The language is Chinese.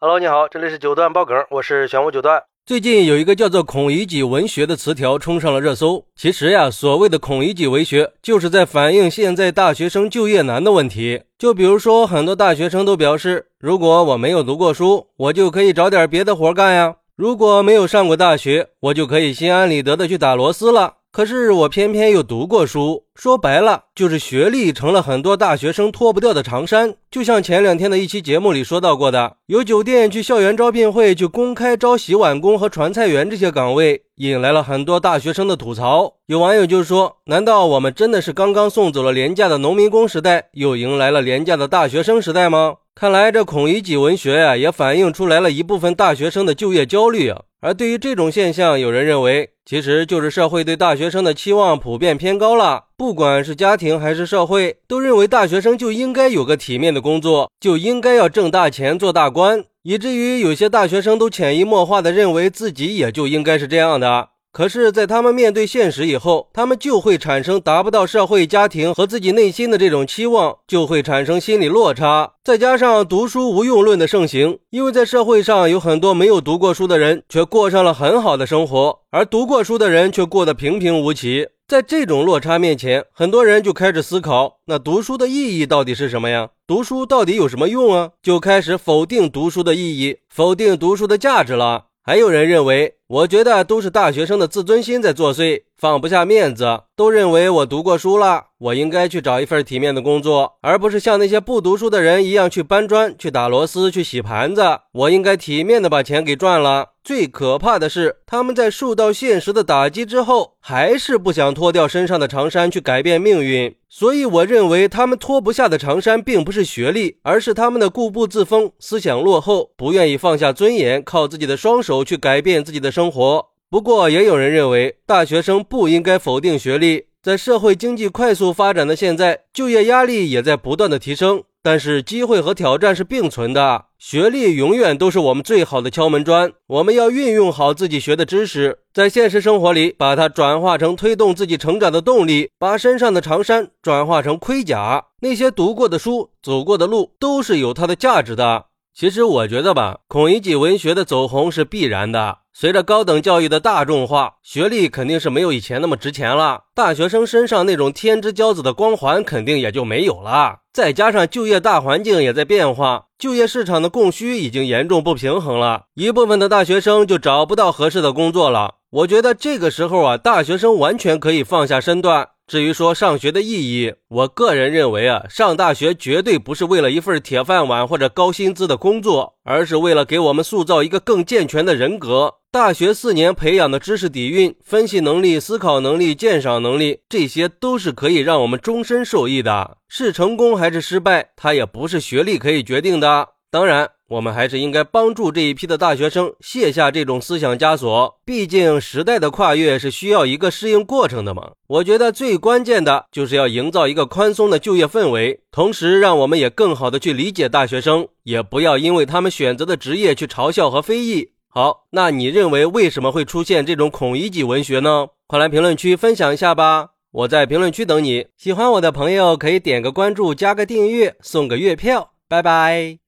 Hello，你好，这里是九段爆梗，我是玄武九段。最近有一个叫做“孔乙己文学”的词条冲上了热搜。其实呀，所谓的“孔乙己文学”，就是在反映现在大学生就业难的问题。就比如说，很多大学生都表示，如果我没有读过书，我就可以找点别的活干呀；如果没有上过大学，我就可以心安理得的去打螺丝了。可是我偏偏又读过书，说白了就是学历成了很多大学生脱不掉的长衫。就像前两天的一期节目里说到过的，有酒店去校园招聘会就公开招洗碗工和传菜员这些岗位，引来了很多大学生的吐槽。有网友就说：“难道我们真的是刚刚送走了廉价的农民工时代，又迎来了廉价的大学生时代吗？”看来这孔乙己文学呀，也反映出来了一部分大学生的就业焦虑啊。而对于这种现象，有人认为，其实就是社会对大学生的期望普遍偏高了。不管是家庭还是社会，都认为大学生就应该有个体面的工作，就应该要挣大钱、做大官，以至于有些大学生都潜移默化的认为自己也就应该是这样的。可是，在他们面对现实以后，他们就会产生达不到社会、家庭和自己内心的这种期望，就会产生心理落差。再加上读书无用论的盛行，因为在社会上有很多没有读过书的人，却过上了很好的生活，而读过书的人却过得平平无奇。在这种落差面前，很多人就开始思考：那读书的意义到底是什么呀？读书到底有什么用啊？就开始否定读书的意义，否定读书的价值了。还有人认为，我觉得都是大学生的自尊心在作祟，放不下面子，都认为我读过书了，我应该去找一份体面的工作，而不是像那些不读书的人一样去搬砖、去打螺丝、去洗盘子。我应该体面的把钱给赚了。最可怕的是，他们在受到现实的打击之后，还是不想脱掉身上的长衫去改变命运。所以，我认为他们脱不下的长衫，并不是学历，而是他们的固步自封、思想落后，不愿意放下尊严，靠自己的双手去改变自己的生活。不过，也有人认为，大学生不应该否定学历。在社会经济快速发展的现在，就业压力也在不断的提升，但是机会和挑战是并存的。学历永远都是我们最好的敲门砖，我们要运用好自己学的知识，在现实生活里把它转化成推动自己成长的动力，把身上的长衫转化成盔甲。那些读过的书、走过的路都是有它的价值的。其实我觉得吧，孔乙己文学的走红是必然的。随着高等教育的大众化，学历肯定是没有以前那么值钱了。大学生身上那种天之骄子的光环肯定也就没有了。再加上就业大环境也在变化，就业市场的供需已经严重不平衡了，一部分的大学生就找不到合适的工作了。我觉得这个时候啊，大学生完全可以放下身段。至于说上学的意义，我个人认为啊，上大学绝对不是为了一份铁饭碗或者高薪资的工作，而是为了给我们塑造一个更健全的人格。大学四年培养的知识底蕴、分析能力、思考能力、鉴赏能力，这些都是可以让我们终身受益的。是成功还是失败，它也不是学历可以决定的。当然。我们还是应该帮助这一批的大学生卸下这种思想枷锁，毕竟时代的跨越是需要一个适应过程的嘛。我觉得最关键的就是要营造一个宽松的就业氛围，同时让我们也更好的去理解大学生，也不要因为他们选择的职业去嘲笑和非议。好，那你认为为什么会出现这种孔乙己文学呢？快来评论区分享一下吧，我在评论区等你。喜欢我的朋友可以点个关注，加个订阅，送个月票。拜拜。